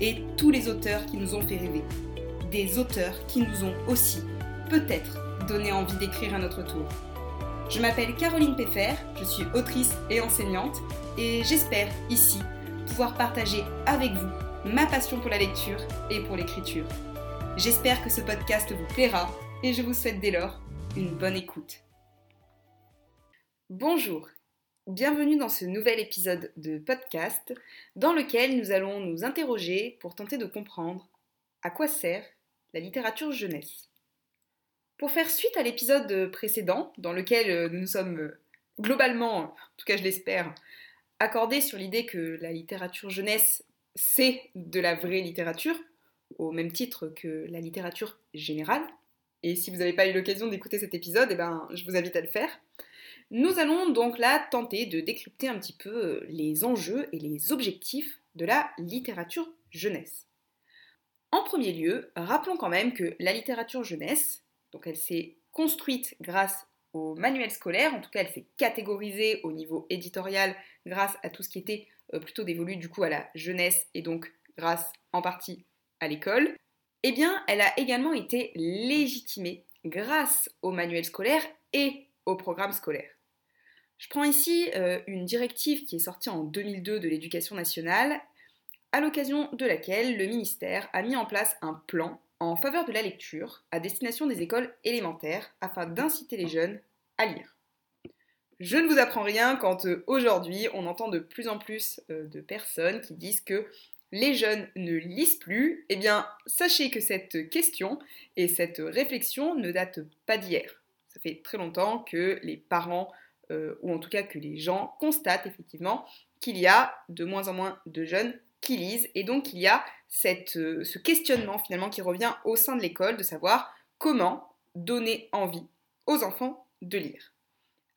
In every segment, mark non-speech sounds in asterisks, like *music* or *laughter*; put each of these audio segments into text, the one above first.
et tous les auteurs qui nous ont fait rêver. Des auteurs qui nous ont aussi, peut-être, donné envie d'écrire à notre tour. Je m'appelle Caroline Peffer, je suis autrice et enseignante, et j'espère ici pouvoir partager avec vous ma passion pour la lecture et pour l'écriture. J'espère que ce podcast vous plaira et je vous souhaite dès lors une bonne écoute. Bonjour, bienvenue dans ce nouvel épisode de podcast dans lequel nous allons nous interroger pour tenter de comprendre à quoi sert la littérature jeunesse. Pour faire suite à l'épisode précédent dans lequel nous nous sommes globalement, en tout cas je l'espère, accordés sur l'idée que la littérature jeunesse c'est de la vraie littérature, au même titre que la littérature générale. Et si vous n'avez pas eu l'occasion d'écouter cet épisode, eh ben, je vous invite à le faire. Nous allons donc là tenter de décrypter un petit peu euh, les enjeux et les objectifs de la littérature jeunesse. En premier lieu, rappelons quand même que la littérature jeunesse, donc elle s'est construite grâce au manuel scolaire, en tout cas elle s'est catégorisée au niveau éditorial grâce à tout ce qui était euh, plutôt dévolu du coup à la jeunesse et donc grâce en partie à l'école, eh bien elle a également été légitimée grâce au manuel scolaire et au programme scolaire. Je prends ici euh, une directive qui est sortie en 2002 de l'éducation nationale, à l'occasion de laquelle le ministère a mis en place un plan en faveur de la lecture à destination des écoles élémentaires afin d'inciter les jeunes à lire. Je ne vous apprends rien quand euh, aujourd'hui on entend de plus en plus euh, de personnes qui disent que les jeunes ne lisent plus. Eh bien, sachez que cette question et cette réflexion ne datent pas d'hier. Ça fait très longtemps que les parents euh, ou en tout cas que les gens constatent effectivement qu'il y a de moins en moins de jeunes qui lisent, et donc il y a euh, ce questionnement finalement qui revient au sein de l'école de savoir comment donner envie aux enfants de lire.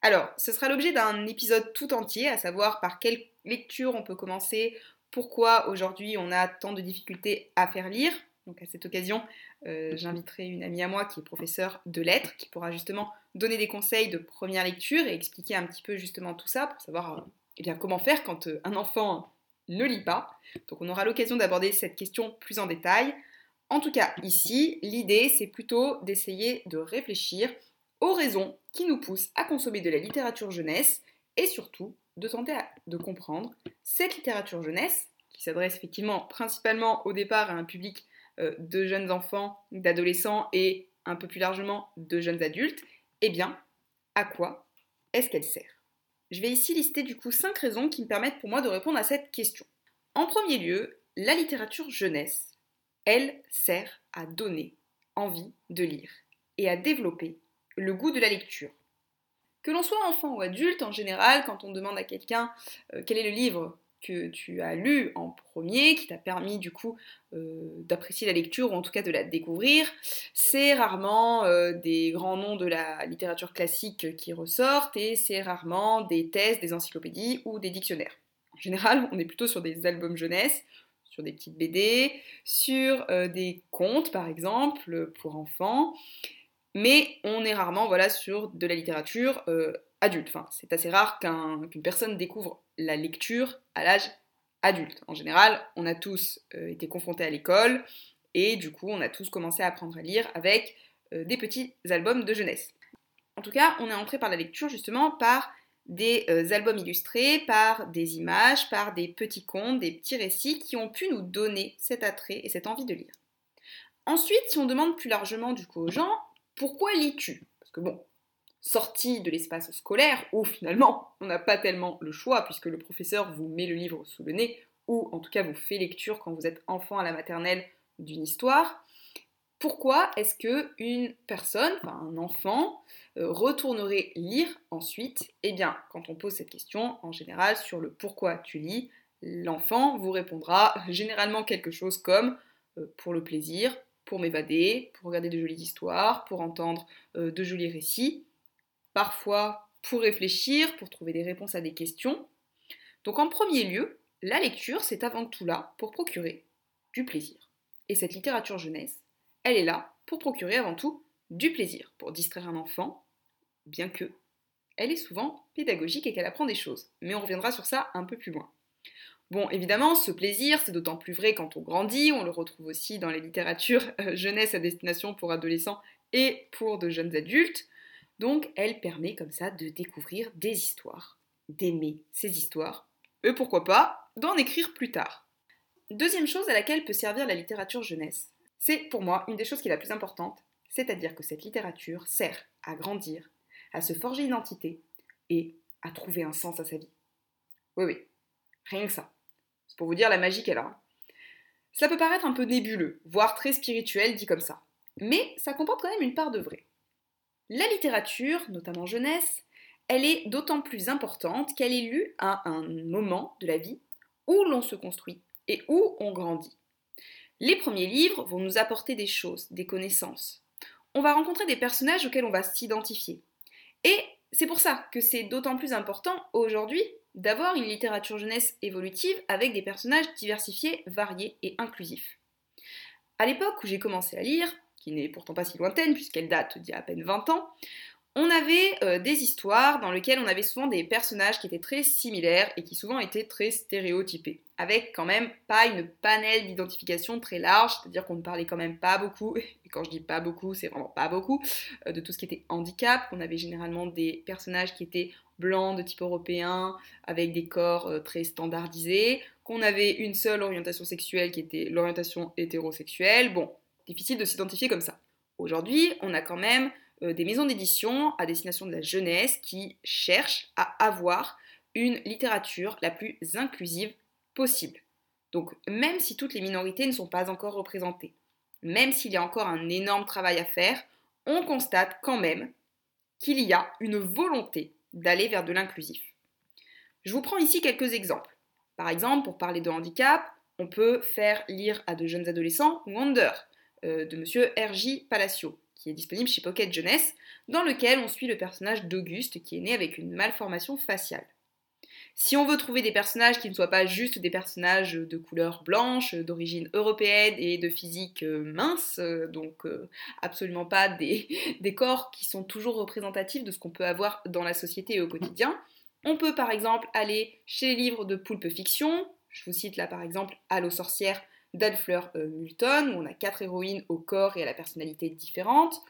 Alors, ce sera l'objet d'un épisode tout entier, à savoir par quelle lecture on peut commencer, pourquoi aujourd'hui on a tant de difficultés à faire lire. Donc à cette occasion, euh, j'inviterai une amie à moi qui est professeure de lettres, qui pourra justement donner des conseils de première lecture et expliquer un petit peu justement tout ça pour savoir euh, eh bien, comment faire quand euh, un enfant ne lit pas. Donc on aura l'occasion d'aborder cette question plus en détail. En tout cas, ici, l'idée, c'est plutôt d'essayer de réfléchir aux raisons qui nous poussent à consommer de la littérature jeunesse et surtout de tenter de comprendre cette littérature jeunesse qui s'adresse effectivement principalement au départ à un public de jeunes enfants, d'adolescents et un peu plus largement de jeunes adultes, eh bien, à quoi est-ce qu'elle sert? Je vais ici lister du coup cinq raisons qui me permettent pour moi de répondre à cette question. En premier lieu, la littérature jeunesse, elle sert à donner envie de lire et à développer le goût de la lecture. Que l'on soit enfant ou adulte, en général, quand on demande à quelqu'un euh, quel est le livre que tu as lu en premier, qui t'a permis du coup euh, d'apprécier la lecture ou en tout cas de la découvrir. C'est rarement euh, des grands noms de la littérature classique qui ressortent et c'est rarement des thèses, des encyclopédies ou des dictionnaires. En général, on est plutôt sur des albums jeunesse, sur des petites BD, sur euh, des contes par exemple pour enfants, mais on est rarement voilà, sur de la littérature adulte. Enfin, c'est assez rare qu'une personne découvre la lecture à l'âge adulte. En général, on a tous euh, été confrontés à l'école et du coup, on a tous commencé à apprendre à lire avec euh, des petits albums de jeunesse. En tout cas, on est entré par la lecture justement par des euh, albums illustrés, par des images, par des petits contes, des petits récits qui ont pu nous donner cet attrait et cette envie de lire. Ensuite, si on demande plus largement du coup aux gens, pourquoi lis-tu? Parce que bon, sortie de l'espace scolaire, où finalement on n'a pas tellement le choix, puisque le professeur vous met le livre sous le nez, ou en tout cas vous fait lecture quand vous êtes enfant à la maternelle d'une histoire, pourquoi est-ce que une personne, enfin un enfant, euh, retournerait lire ensuite? Eh bien, quand on pose cette question, en général, sur le pourquoi tu lis, l'enfant vous répondra généralement quelque chose comme euh, pour le plaisir, pour m'évader, pour regarder de jolies histoires, pour entendre euh, de jolis récits, parfois pour réfléchir, pour trouver des réponses à des questions. Donc en premier lieu, la lecture, c'est avant tout là pour procurer du plaisir. Et cette littérature jeunesse, elle est là pour procurer avant tout du plaisir, pour distraire un enfant, bien que elle est souvent pédagogique et qu'elle apprend des choses. Mais on reviendra sur ça un peu plus loin. Bon, évidemment, ce plaisir, c'est d'autant plus vrai quand on grandit, on le retrouve aussi dans les littératures euh, jeunesse à destination pour adolescents et pour de jeunes adultes. Donc, elle permet comme ça de découvrir des histoires, d'aimer ces histoires, et pourquoi pas d'en écrire plus tard. Deuxième chose à laquelle peut servir la littérature jeunesse, c'est pour moi une des choses qui est la plus importante, c'est-à-dire que cette littérature sert à grandir, à se forger une identité et à trouver un sens à sa vie. Oui, oui, rien que ça. C'est pour vous dire la magie qu'elle a. Ça peut paraître un peu nébuleux, voire très spirituel dit comme ça, mais ça comporte quand même une part de vrai. La littérature, notamment jeunesse, elle est d'autant plus importante qu'elle est lue à un moment de la vie où l'on se construit et où on grandit. Les premiers livres vont nous apporter des choses, des connaissances. On va rencontrer des personnages auxquels on va s'identifier. Et c'est pour ça que c'est d'autant plus important aujourd'hui d'avoir une littérature jeunesse évolutive avec des personnages diversifiés, variés et inclusifs. À l'époque où j'ai commencé à lire, qui n'est pourtant pas si lointaine puisqu'elle date d'il y a à peine 20 ans, on avait euh, des histoires dans lesquelles on avait souvent des personnages qui étaient très similaires et qui souvent étaient très stéréotypés, avec quand même pas une panel d'identification très large, c'est-à-dire qu'on ne parlait quand même pas beaucoup, *laughs* et quand je dis pas beaucoup, c'est vraiment pas beaucoup, euh, de tout ce qui était handicap, qu'on avait généralement des personnages qui étaient blancs de type européen, avec des corps euh, très standardisés, qu'on avait une seule orientation sexuelle qui était l'orientation hétérosexuelle, bon, difficile de s'identifier comme ça. Aujourd'hui, on a quand même euh, des maisons d'édition à destination de la jeunesse qui cherchent à avoir une littérature la plus inclusive possible. Donc même si toutes les minorités ne sont pas encore représentées, même s'il y a encore un énorme travail à faire, on constate quand même qu'il y a une volonté d'aller vers de l'inclusif. Je vous prends ici quelques exemples. Par exemple, pour parler de handicap, on peut faire lire à de jeunes adolescents Wonder de monsieur R.J. Palacio, qui est disponible chez Pocket Jeunesse, dans lequel on suit le personnage d'Auguste qui est né avec une malformation faciale. Si on veut trouver des personnages qui ne soient pas juste des personnages de couleur blanche, d'origine européenne et de physique euh, mince, euh, donc euh, absolument pas des, *laughs* des, corps qui sont toujours représentatifs de ce qu'on peut avoir dans la société et au quotidien, on peut par exemple aller chez les livres de Poulpe Fiction, je vous cite là par exemple Allo sorcière d'Alfleur euh, Multon, où on a quatre héroïnes au corps et à la personnalité différentes.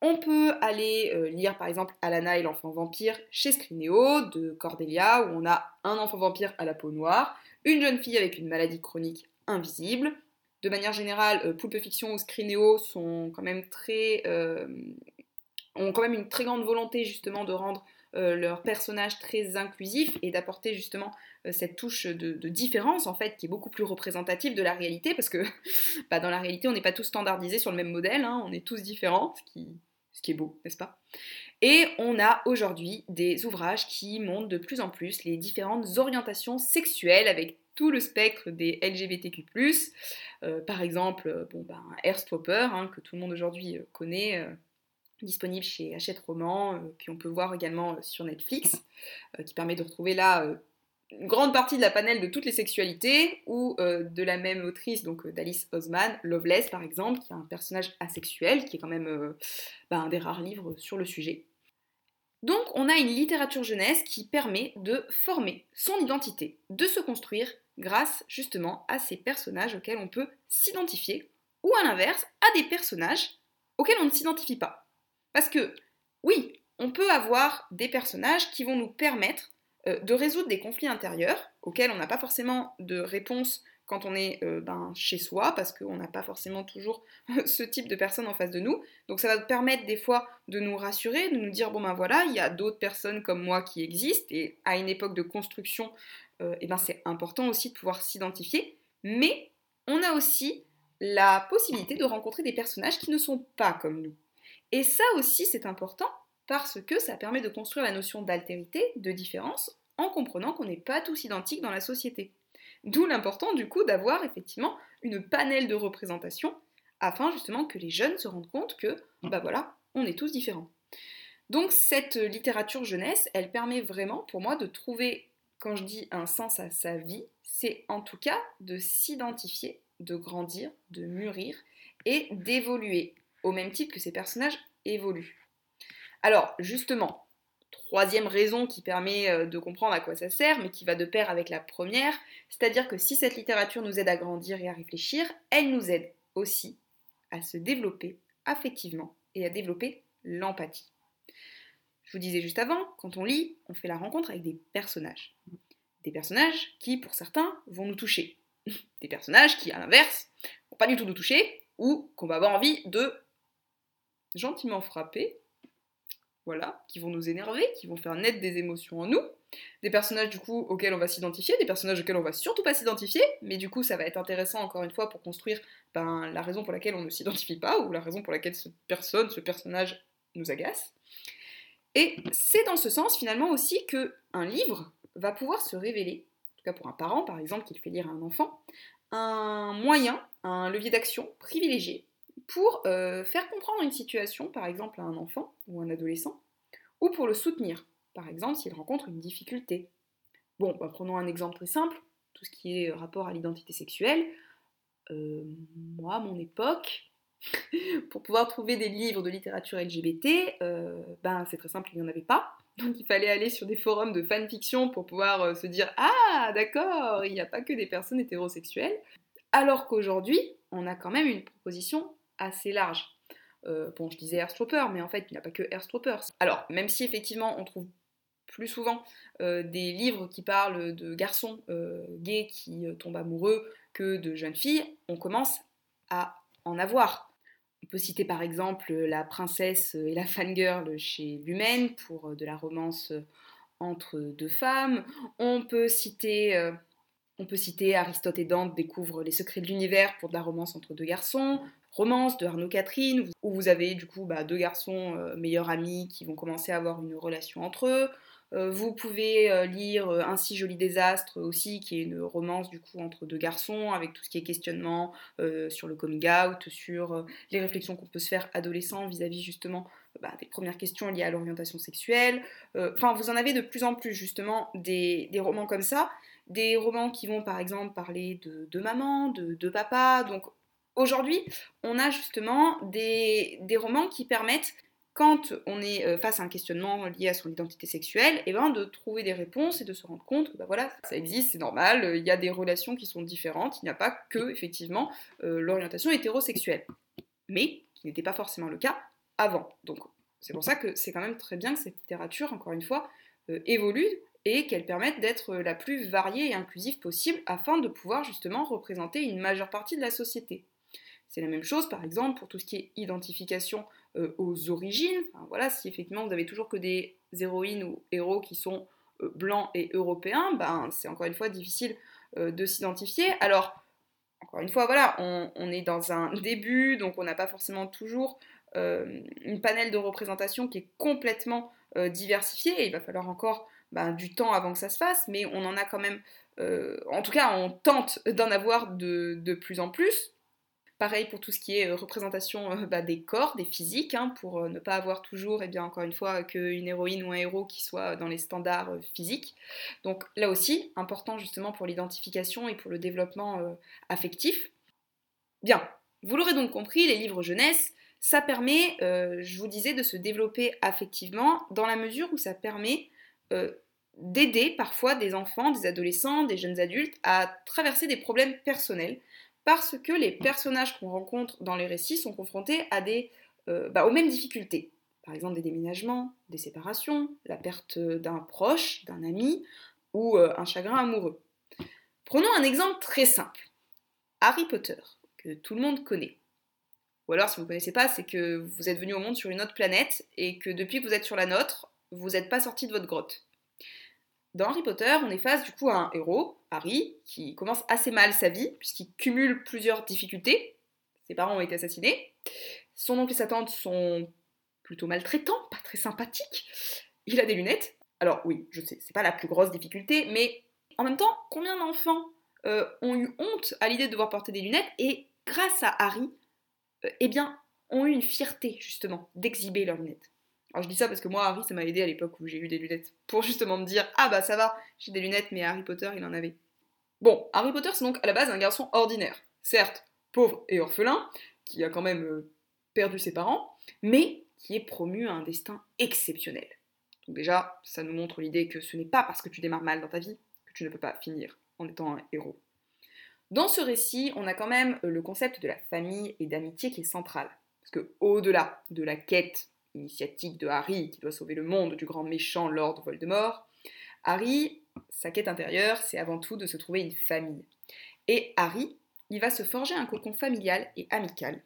On peut aller euh, lire par exemple Alana et l'enfant vampire chez Scrinéo de Cordelia, où on a un enfant vampire à la peau noire, une jeune fille avec une maladie chronique invisible. De manière générale, euh, Poulpe Fiction ou Scrinéo sont quand même ont quand même une très grande volonté justement de rendre leur personnage très inclusif et d'apporter justement euh, cette touche de, différence en fait qui est beaucoup plus représentative de la réalité parce que *laughs* bah, dans la réalité on n'est pas tous standardisés sur le même modèle, hein, on est tous différents, ce qui, ce qui est beau, n'est-ce pas? Et on a aujourd'hui des ouvrages qui montrent de plus en plus les différentes orientations sexuelles avec tout le spectre des LGBTQ+. Euh, par exemple, bon, ben, Airstopper, hein, que tout le monde aujourd'hui connaît, disponible chez Hachette Roman, euh, qu'on peut voir également euh, sur Netflix, euh, qui permet de retrouver là une grande partie de la panel de toutes les sexualités, ou de la même autrice, donc d'Alice Osman, Loveless par exemple, qui est un personnage asexuel, qui est quand même bah, un des rares livres sur le sujet. Donc on a une littérature jeunesse qui permet de former son identité, de se construire grâce justement à ces personnages auxquels on peut s'identifier, ou à l'inverse, à des personnages auxquels on ne s'identifie pas. Parce que, oui, on peut avoir des personnages qui vont nous permettre euh, de résoudre des conflits intérieurs auxquels on n'a pas forcément de réponse quand on est euh, ben, chez soi, parce qu'on n'a pas forcément toujours *laughs* ce type de personnes en face de nous. Donc ça va nous permettre des fois de nous rassurer, de nous dire, bon ben voilà, il y a d'autres personnes comme moi qui existent, et à une époque de construction, euh, eh ben, c'est important aussi de pouvoir s'identifier, mais on a aussi la possibilité de rencontrer des personnages qui ne sont pas comme nous. Et ça aussi, c'est important parce que ça permet de construire la notion d'altérité, de différence, en comprenant qu'on n'est pas tous identiques dans la société. D'où l'important du coup d'avoir effectivement une panel de représentation afin justement que les jeunes se rendent compte que, bah voilà, on est tous différents. Donc cette littérature jeunesse, elle permet vraiment pour moi de trouver, quand je dis un sens à sa vie, c'est en tout cas de s'identifier, de grandir, de mûrir et d'évoluer, au même titre que ces personnages évoluent. Alors justement, troisième raison qui permet euh, de comprendre à quoi ça sert, mais qui va de pair avec la première, c'est-à-dire que si cette littérature nous aide à grandir et à réfléchir, elle nous aide aussi à se développer affectivement et à développer l'empathie. Je vous disais juste avant, quand on lit, on fait la rencontre avec des personnages. Des personnages qui, pour certains, vont nous toucher. *laughs* Des personnages qui, à l'inverse, vont pas du tout nous toucher, ou qu'on va avoir envie de gentiment frapper voilà, qui vont nous énerver, qui vont faire naître des émotions en nous, des personnages du coup auxquels on va s'identifier, des personnages auxquels on va surtout pas s'identifier, mais du coup ça va être intéressant encore une fois pour construire ben, la raison pour laquelle on ne s'identifie pas ou la raison pour laquelle cette personne, ce personnage nous agace. Et c'est dans ce sens finalement aussi que un livre va pouvoir se révéler, en tout cas pour un parent par exemple qui le fait lire à un enfant, un moyen, un levier d'action privilégié pour euh, faire comprendre une situation, par exemple à un enfant ou un adolescent, ou pour le soutenir, par exemple s'il rencontre une difficulté. Bon, bah, prenons un exemple très simple, tout ce qui est rapport à l'identité sexuelle. Euh, moi, à mon époque, *laughs* pour pouvoir trouver des livres de littérature LGBT, euh, ben c'est très simple, il n'y en avait pas. Donc il fallait aller sur des forums de fanfiction pour pouvoir se dire Ah d'accord, il n'y a pas que des personnes hétérosexuelles. Alors qu'aujourd'hui, on a quand même une proposition assez large. Euh, bon, je disais Airstropper, mais en fait, il n'y a pas que Airstropper. Alors, même si effectivement, on trouve plus souvent euh, des livres qui parlent de garçons euh, gays qui tombent amoureux que de jeunes filles, on commence à en avoir. On peut citer par exemple La princesse et la fangirl chez Lumen pour de la romance entre deux femmes. On peut citer on peut citer Aristote et Dante découvrent les secrets de l'univers pour de la romance entre deux garçons, romance de Arnaud Catherine, où vous avez du coup bah, deux garçons euh, meilleurs amis qui vont commencer à avoir une relation entre eux. Euh, vous pouvez euh, lire Un si joli désastre aussi, qui est une romance du coup entre deux garçons, avec tout ce qui est questionnement sur le coming out, sur les réflexions qu'on peut se faire adolescent vis-à-vis justement bah, des premières questions liées à l'orientation sexuelle. Enfin, vous en avez de plus en plus justement des, romans comme ça, des romans qui vont par exemple parler de, maman, de, de papa, donc Aujourd'hui, on a justement des, romans qui permettent, quand on est euh, face à un questionnement lié à son identité sexuelle, eh ben, de trouver des réponses et de se rendre compte que bah voilà, ça existe, c'est normal, il y a des relations qui sont différentes, il n'y a pas que, effectivement, euh, l'orientation hétérosexuelle. Mais qui n'était pas forcément le cas avant. Donc c'est pour ça que c'est quand même très bien que cette littérature, encore une fois, euh, évolue et qu'elle permette d'être la plus variée et inclusive possible afin de pouvoir justement représenter une majeure partie de la société. C'est la même chose, par exemple, pour tout ce qui est identification euh, aux origines. voilà, si effectivement vous avez toujours que des héroïnes ou héros qui sont euh, blancs et européens, ben, c'est encore une fois difficile euh, de s'identifier. Alors, encore une fois, voilà, on, est dans un *laughs* début, donc on n'a pas forcément toujours une panel de représentation qui est complètement diversifiée. Et il va falloir encore ben, du temps avant que ça se fasse, mais on en a quand même, en tout cas, on tente d'en avoir de, de plus en plus. Pareil pour tout ce qui est euh, représentation euh, bah, des corps, des physiques, hein, pour euh, ne pas avoir toujours, et eh bien encore une fois, qu'une héroïne ou un héros qui soit dans les standards physiques. Donc là aussi, important justement pour l'identification et pour le développement affectif. Bien, vous l'aurez donc compris, les livres jeunesse, ça permet, je vous disais, de se développer affectivement dans la mesure où ça permet d'aider parfois des enfants, des adolescents, des jeunes adultes à traverser des problèmes personnels parce que les personnages qu'on rencontre dans les récits sont confrontés à des, euh, bah, aux mêmes difficultés. Par exemple des déménagements, des séparations, la perte d'un proche, d'un ami ou euh, un chagrin amoureux. Prenons un exemple très simple. Harry Potter, que tout le monde connaît. Ou alors si vous ne connaissez pas, c'est que vous êtes venu au monde sur une autre planète et que depuis que vous êtes sur la nôtre, vous n'êtes pas sorti de votre grotte. Dans Harry Potter, on est face du coup à un héros, Harry, qui commence assez mal sa vie, puisqu'il cumule plusieurs difficultés. Ses parents ont été assassinés. Son oncle et sa tante sont plutôt maltraitants, pas très sympathiques. Il a des lunettes. Alors oui, je sais, c'est pas la plus grosse difficulté, mais en même temps, combien d'enfants euh, ont eu honte à l'idée de devoir porter des lunettes et grâce à Harry, euh, eh bien, ont eu une fierté justement d'exhiber leurs lunettes. Alors je dis ça parce que moi, Harry, ça m'a aidé à l'époque où j'ai eu des lunettes, pour justement me dire, ah bah ça va, j'ai des lunettes, mais Harry Potter, il en avait. Bon, Harry Potter, c'est donc à la base un garçon ordinaire, certes pauvre et orphelin, qui a quand même euh, perdu ses parents, mais qui est promu à un destin exceptionnel. Donc déjà, ça nous montre l'idée que ce n'est pas parce que tu démarres mal dans ta vie que tu ne peux pas finir en étant un héros. Dans ce récit, on a quand même le concept de la famille et d'amitié qui est central. Parce que au-delà de la quête initiatique de Harry qui doit sauver le monde du grand méchant Lord Voldemort, Harry, sa quête intérieure, c'est avant tout de se trouver une famille. Et Harry, il va se forger un cocon familial et amical.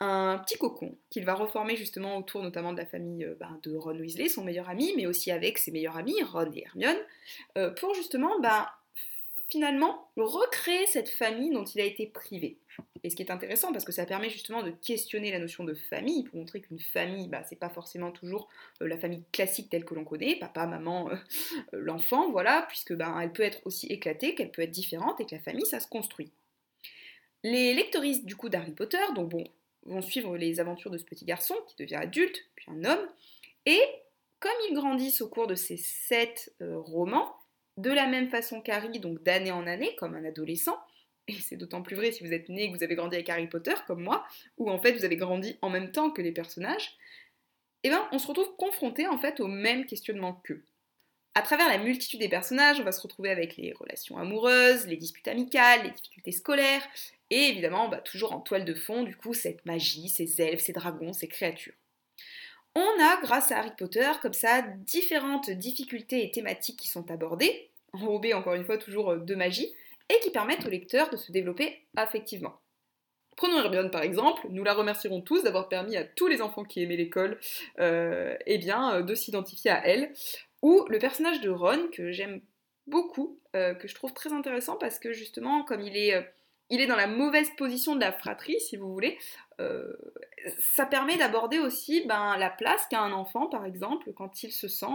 Un petit cocon qu'il va reformer justement autour notamment de la famille euh, ben, de Ron Weasley, son meilleur ami, mais aussi avec ses meilleurs amis, Ron et Hermione, euh, pour justement ben, finalement recréer cette famille dont il a été privé. Et ce qui est intéressant, parce que ça permet justement de questionner la notion de famille, pour montrer qu'une famille, bah, c'est pas forcément toujours euh, la famille classique telle que l'on connaît, papa, maman, euh, euh, l'enfant, voilà, puisque bah, elle peut être aussi éclatée, qu'elle peut être différente, et que la famille, ça se construit. Les lectoristes du coup d'Harry Potter, donc bon, vont suivre les aventures de ce petit garçon qui devient adulte, puis un homme, et comme ils grandissent au cours de ces sept romans, de la même façon qu'Harry, donc d'année en année, comme un adolescent, et c'est d'autant plus vrai si vous êtes né et que vous avez grandi avec Harry Potter, comme moi, ou en fait vous avez grandi en même temps que les personnages, eh bien on se retrouve confronté en fait au même questionnement qu'eux. À travers la multitude des personnages, on va se retrouver avec les relations amoureuses, les disputes amicales, les difficultés scolaires, et évidemment, bah, toujours en toile de fond, du coup, cette magie, ces elfes, ces dragons, ces créatures. On a, grâce à Harry Potter, comme ça, différentes difficultés et thématiques qui sont abordées, enrobées encore une fois toujours de magie, et qui permettent au lecteur de se développer affectivement. Prenons Hermione par exemple, nous la remercierons tous d'avoir permis à tous les enfants qui aimaient l'école euh, eh bien, euh, de s'identifier à elle. Ou le personnage de Ron, que j'aime beaucoup, euh, que je trouve très intéressant parce que justement, comme il est il est dans la mauvaise position de la fratrie, si vous voulez. Euh, ça permet d'aborder aussi ben, la place qu'a un enfant, par exemple, quand il se sent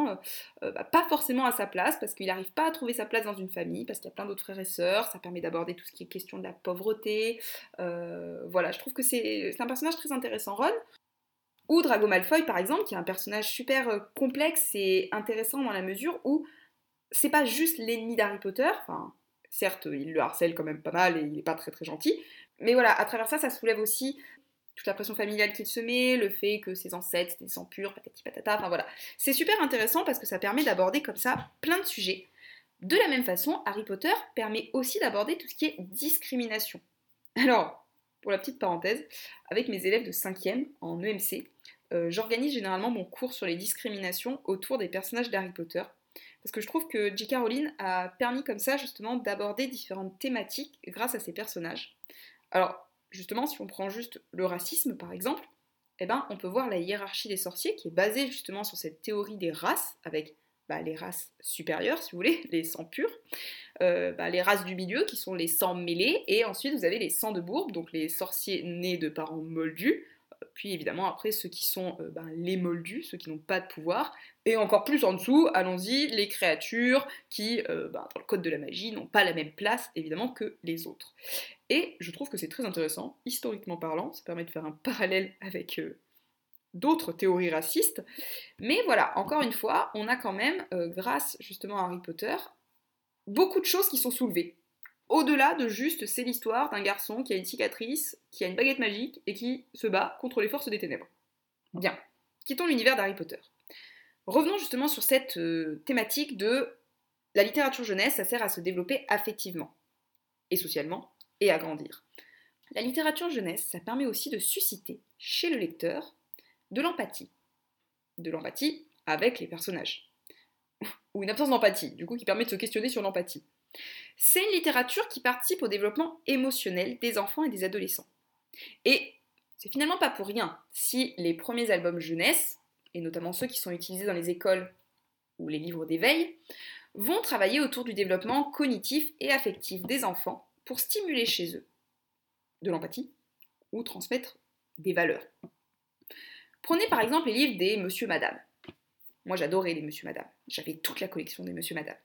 euh, bah, pas forcément à sa place, parce qu'il n'arrive pas à trouver sa place dans une famille, parce qu'il y a plein d'autres frères et sœurs. Ça permet d'aborder tout ce qui est question de la pauvreté. Euh, voilà, je trouve que c'est un personnage très intéressant. Ron, ou Drago Malfoy, par exemple, qui est un personnage super complexe et intéressant dans la mesure où c'est pas juste l'ennemi d'Harry Potter, Certes, il le harcèle quand même pas mal et il n'est pas très très gentil. Mais voilà, à travers ça, ça soulève aussi toute la pression familiale qu'il se met, le fait que ses ancêtres étaient des sangs purs, patati patata, enfin voilà. C'est super intéressant parce que ça permet d'aborder comme ça plein de sujets. De la même façon, Harry Potter permet aussi d'aborder tout ce qui est discrimination. Alors, pour la petite parenthèse, avec mes élèves de 5e en EMC, euh, j'organise généralement mon cours sur les discriminations autour des personnages d'Harry Potter parce que je trouve que J.K. Rowling a permis comme ça justement d'aborder différentes thématiques grâce à ses personnages. Alors justement, si on prend juste le racisme par exemple, eh ben, on peut voir la hiérarchie des sorciers qui est basée justement sur cette théorie des races, avec bah, les races supérieures, si vous voulez, *laughs* les sangs purs, euh, bah, les races du milieu qui sont les sangs mêlés, et ensuite vous avez les sangs de bourbe, donc les sorciers nés de parents moldus, puis évidemment après ceux qui sont euh, ben, les moldus, ceux qui n'ont pas de pouvoir, et encore plus en dessous, allons-y, les créatures qui, euh, ben, dans le code de la magie, n'ont pas la même place évidemment que les autres. Et je trouve que c'est très intéressant, historiquement parlant, ça permet de faire un parallèle avec euh, d'autres théories racistes. Mais voilà, encore une fois, on a quand même, grâce justement à Harry Potter, beaucoup de choses qui sont soulevées au-delà de juste c'est l'histoire d'un garçon qui a une cicatrice, qui a une baguette magique et qui se bat contre les forces des ténèbres. Bien, quittons l'univers d'Harry Potter. Revenons justement sur cette euh, thématique de la littérature jeunesse, ça sert à se développer affectivement et socialement et à grandir. La littérature jeunesse, ça permet aussi de susciter chez le lecteur de l'empathie. De l'empathie avec les personnages. Ou une absence d'empathie, du coup qui permet de se questionner sur l'empathie. C'est une littérature qui participe au développement émotionnel des enfants et des adolescents. Et c'est finalement pas pour rien si les premiers albums jeunesse, et notamment ceux qui sont utilisés dans les écoles ou les livres d'éveil, vont travailler autour du développement cognitif et affectif des enfants pour stimuler chez eux de l'empathie ou transmettre des valeurs. Prenez par exemple les livres des Monsieur Madame. Moi j'adorais les Monsieur Madame. J'avais toute la collection des Monsieur Madame.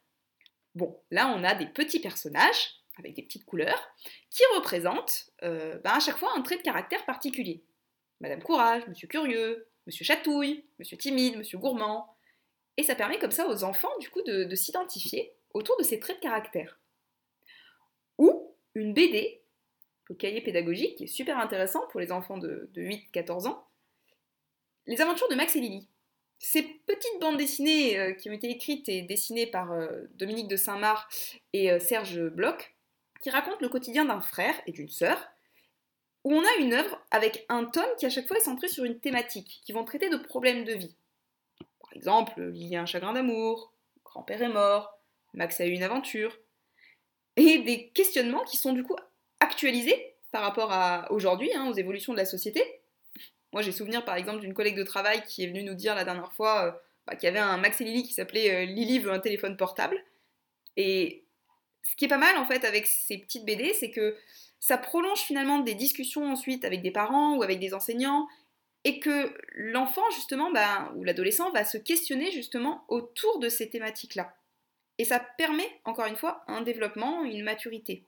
Bon, là on a des petits personnages, avec des petites couleurs, qui représentent euh, ben, à chaque fois un trait de caractère particulier. Madame Courage, Monsieur Curieux, Monsieur Chatouille, Monsieur Timide, Monsieur Gourmand. Et ça permet comme ça aux enfants, du coup, de, s'identifier autour de ces traits de caractère. Ou une BD, le cahier pédagogique, qui est super intéressant pour les enfants de, 8-14 ans. Les aventures de Max et Lily. Ces petites bandes dessinées euh, qui ont été écrites et dessinées par euh, Dominique de Saint-Marc et Serge Bloch qui raconte le quotidien d'un frère et d'une sœur, où on a une œuvre avec un tome qui à chaque fois est centré sur une thématique, qui vont traiter de problèmes de vie. Par exemple, il y a un chagrin d'amour, grand-père est mort, Max a eu une aventure, et des questionnements qui sont du coup actualisés par rapport à aujourd'hui, hein, aux évolutions de la société. Moi j'ai souvenir par exemple d'une collègue de travail qui est venue nous dire la dernière fois euh, bah, qu'il y avait un Max et Lily qui s'appelait euh, Lily veut un téléphone portable. Et ce qui est pas mal en fait avec ces petites BD, c'est que ça prolonge finalement des discussions ensuite avec des parents ou avec des enseignants et que l'enfant justement bah, ou l'adolescent va se questionner justement autour de ces thématiques-là. Et ça permet encore une fois un développement, une maturité.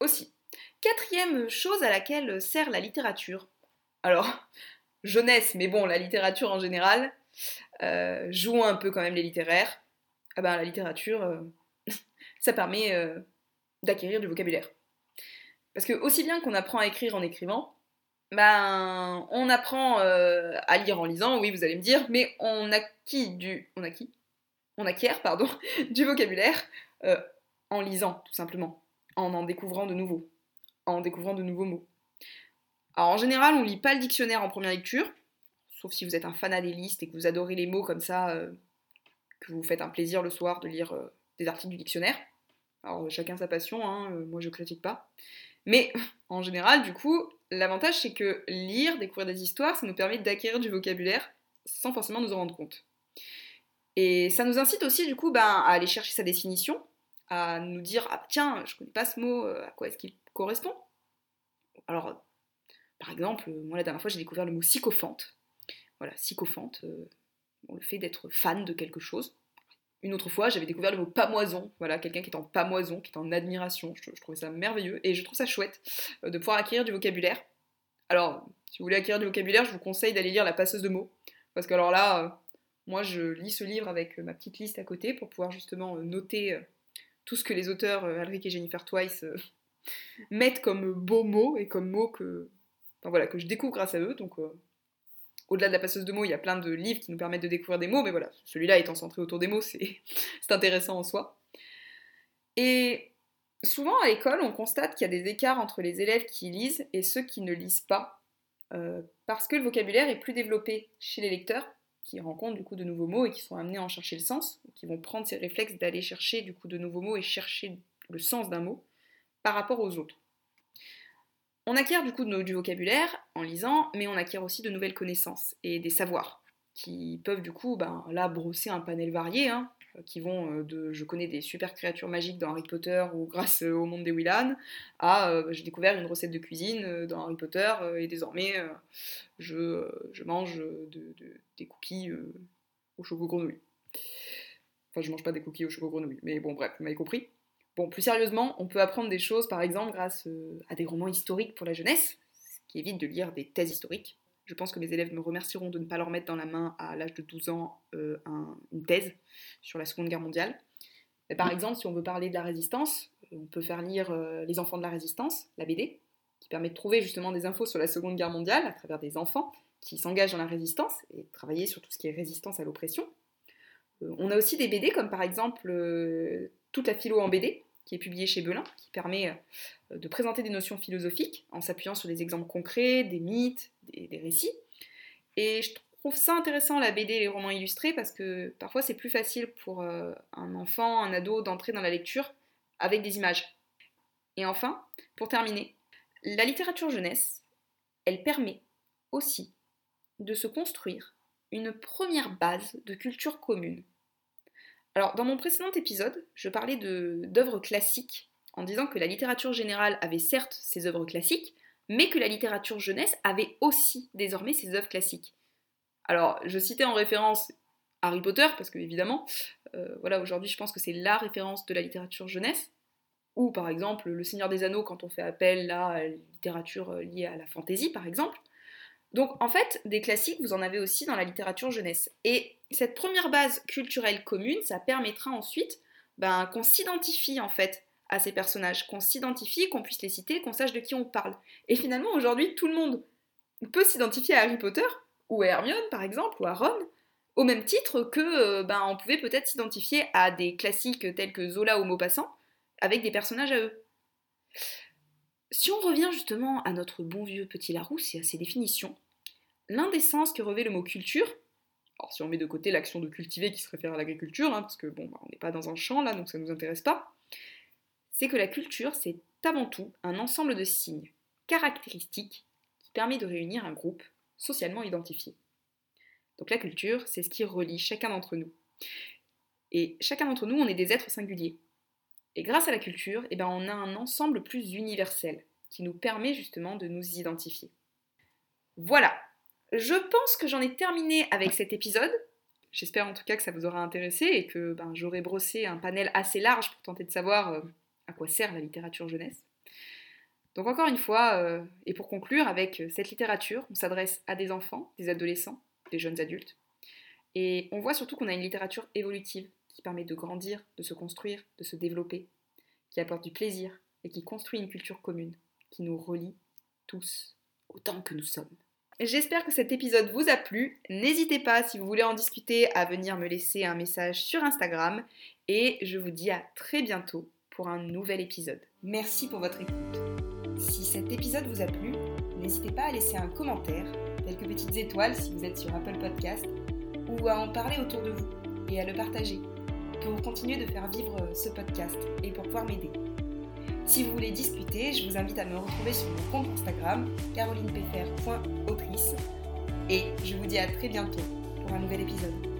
Aussi, quatrième chose à laquelle sert la littérature. Alors, *laughs* jeunesse, mais bon, la littérature en général, euh, un peu quand même les littéraires. Ah ben, la littérature, euh, *laughs* ça permet euh, d'acquérir du vocabulaire. Parce que aussi bien qu'on apprend à écrire en écrivant, ben, on apprend euh, à lire en lisant, oui, vous allez me dire, mais on acquit du, on acquit, on acquiert, pardon, *laughs* du vocabulaire en lisant, tout simplement, en en découvrant de nouveaux, en découvrant de nouveaux mots. Alors en général, on lit pas le dictionnaire en première lecture, sauf si vous êtes un fanat et que vous adorez les mots comme ça, que vous faites un plaisir le soir de lire des articles du dictionnaire. Alors chacun sa passion, hein, euh, moi je critique pas. Mais *laughs* en général, du coup, l'avantage c'est que lire, découvrir des histoires, ça nous permet d'acquérir du vocabulaire sans forcément nous en rendre compte. Et ça nous incite aussi du coup ben, à aller chercher sa définition, à nous dire ah tiens, je connais pas ce mot, euh, à quoi est-ce qu'il correspond? Alors, par exemple, moi la dernière fois j'ai découvert le mot sycophante. Voilà, sycophante, euh, le fait d'être fan de quelque chose. Une autre fois, j'avais découvert le mot pamoison. Voilà, quelqu'un qui est en pamoison, qui est en admiration. Je, trouvais ça merveilleux et je trouve ça chouette euh, de pouvoir acquérir du vocabulaire. Alors, si vous voulez acquérir du vocabulaire, je vous conseille d'aller lire La passeuse de mots. Parce que alors là, euh, moi je lis ce livre avec euh, ma petite liste à côté pour pouvoir justement noter tout ce que les auteurs Alric et Jennifer Twice *laughs* mettent comme beaux mots et comme mots que, voilà, que je découvre grâce à eux. Donc au-delà de la passeuse de mots, il y a plein de livres qui nous permettent de découvrir des mots, mais voilà, celui-là étant centré autour des mots, *laughs* c'est intéressant en soi. Et souvent à l'école, on constate qu'il y a des écarts entre les élèves qui lisent et ceux qui ne lisent pas, euh, parce que le vocabulaire est plus développé chez les lecteurs, qui rencontrent du coup de nouveaux mots et qui sont amenés à en chercher le sens, qui vont prendre ces réflexes d'aller chercher du coup de nouveaux mots et chercher le sens d'un mot par rapport aux autres. On acquiert du coup du vocabulaire en lisant, mais on acquiert aussi de nouvelles connaissances et des savoirs qui peuvent du coup ben, là brosser un panel varié, hein, qui vont euh, de je connais des super créatures magiques dans Harry Potter ou grâce euh, au monde des Willan à euh, j'ai découvert une recette de cuisine dans Harry Potter et désormais je, mange des cookies au chocolat grenouille. Enfin, je mange pas des cookies au chocolat grenouille, mais bon, bref, vous m'avez compris. Bon, plus sérieusement, on peut apprendre des choses, par exemple, grâce euh, à des romans historiques pour la jeunesse, ce qui évite de lire des thèses historiques. Je pense que mes élèves me remercieront de ne pas leur mettre dans la main à l'âge de 12 ans euh, une thèse sur la Seconde Guerre mondiale. par exemple, si on veut parler de la résistance, euh, on peut faire lire Les enfants de la résistance, la BD, qui permet de trouver justement des infos sur la Seconde Guerre mondiale à travers des enfants qui s'engagent dans la résistance et travailler sur tout ce qui est résistance à l'oppression. on a aussi des BD comme par exemple toute la philo en BD, qui est publié chez Belin, qui permet euh, de présenter des notions philosophiques en s'appuyant sur des exemples concrets, des mythes, des, récits. Et je trouve ça intéressant la BD et les romans illustrés parce que parfois c'est plus facile pour euh, un enfant, un ado d'entrer dans la lecture avec des images. Et enfin, pour terminer, la littérature jeunesse, elle permet aussi de se construire une première base de culture commune alors, dans mon précédent épisode, je parlais d'œuvres classiques, en disant que la littérature générale avait certes ses œuvres classiques, mais que la littérature jeunesse avait aussi désormais ses œuvres classiques. Alors, je citais en référence Harry Potter, parce que évidemment, euh, voilà, aujourd'hui je pense que c'est la référence de la littérature jeunesse. ou par exemple Le Seigneur des Anneaux quand on fait appel à la littérature liée à la fantaisie par exemple. Donc en fait, des classiques, vous en avez aussi dans la littérature jeunesse. Et cette première base culturelle commune, ça permettra ensuite ben, qu'on s'identifie en fait à ces personnages, qu'on s'identifie, qu'on puisse les citer, qu'on sache de qui on parle. Et finalement, aujourd'hui, tout le monde peut s'identifier à Harry Potter, ou à Hermione par exemple, ou à Ron, au même titre que euh, ben, on pouvait peut-être s'identifier à des classiques tels que Zola ou Maupassant, avec des personnages à eux. Si on revient justement à notre bon vieux petit Larousse et à ses définitions, l'indécence que revêt le mot culture, alors si on met de côté l'action de cultiver qui se réfère à l'agriculture, hein, parce que bon, bah, on n'est pas dans un champ là, donc ça ne nous intéresse pas, c'est que la culture, c'est avant tout un ensemble de signes, caractéristiques, qui permet de réunir un groupe socialement identifié. Donc la culture, c'est ce qui relie chacun d'entre nous. Et chacun d'entre nous, on est des êtres singuliers. Et grâce à la culture, eh ben, on a un ensemble plus universel qui nous permet justement de nous identifier. Voilà, je pense que j'en ai terminé avec cet épisode. J'espère en tout cas que ça vous aura intéressé et que ben, j'aurai brossé un panel assez large pour tenter de savoir euh, à quoi sert la littérature jeunesse. Donc encore une fois, euh, et pour conclure, avec cette littérature, on s'adresse à des enfants, des adolescents, des jeunes adultes. Et on voit surtout qu'on a une littérature évolutive qui permet de grandir, de se construire, de se développer, qui apporte du plaisir et qui construit une culture commune, qui nous relie tous autant que nous sommes. J'espère que cet épisode vous a plu. N'hésitez pas, si vous voulez en discuter, à venir me laisser un message sur Instagram. Et je vous dis à très bientôt pour un nouvel épisode. Merci pour votre écoute. Si cet épisode vous a plu, n'hésitez pas à laisser un commentaire, quelques petites étoiles si vous êtes sur Apple Podcast, ou à en parler autour de vous et à le partager pour continuer de faire vivre ce podcast et pour pouvoir m'aider. Si vous voulez discuter, je vous invite à me retrouver sur mon compte Instagram, carolinepfr.autrice. Et je vous dis à très bientôt pour un nouvel épisode.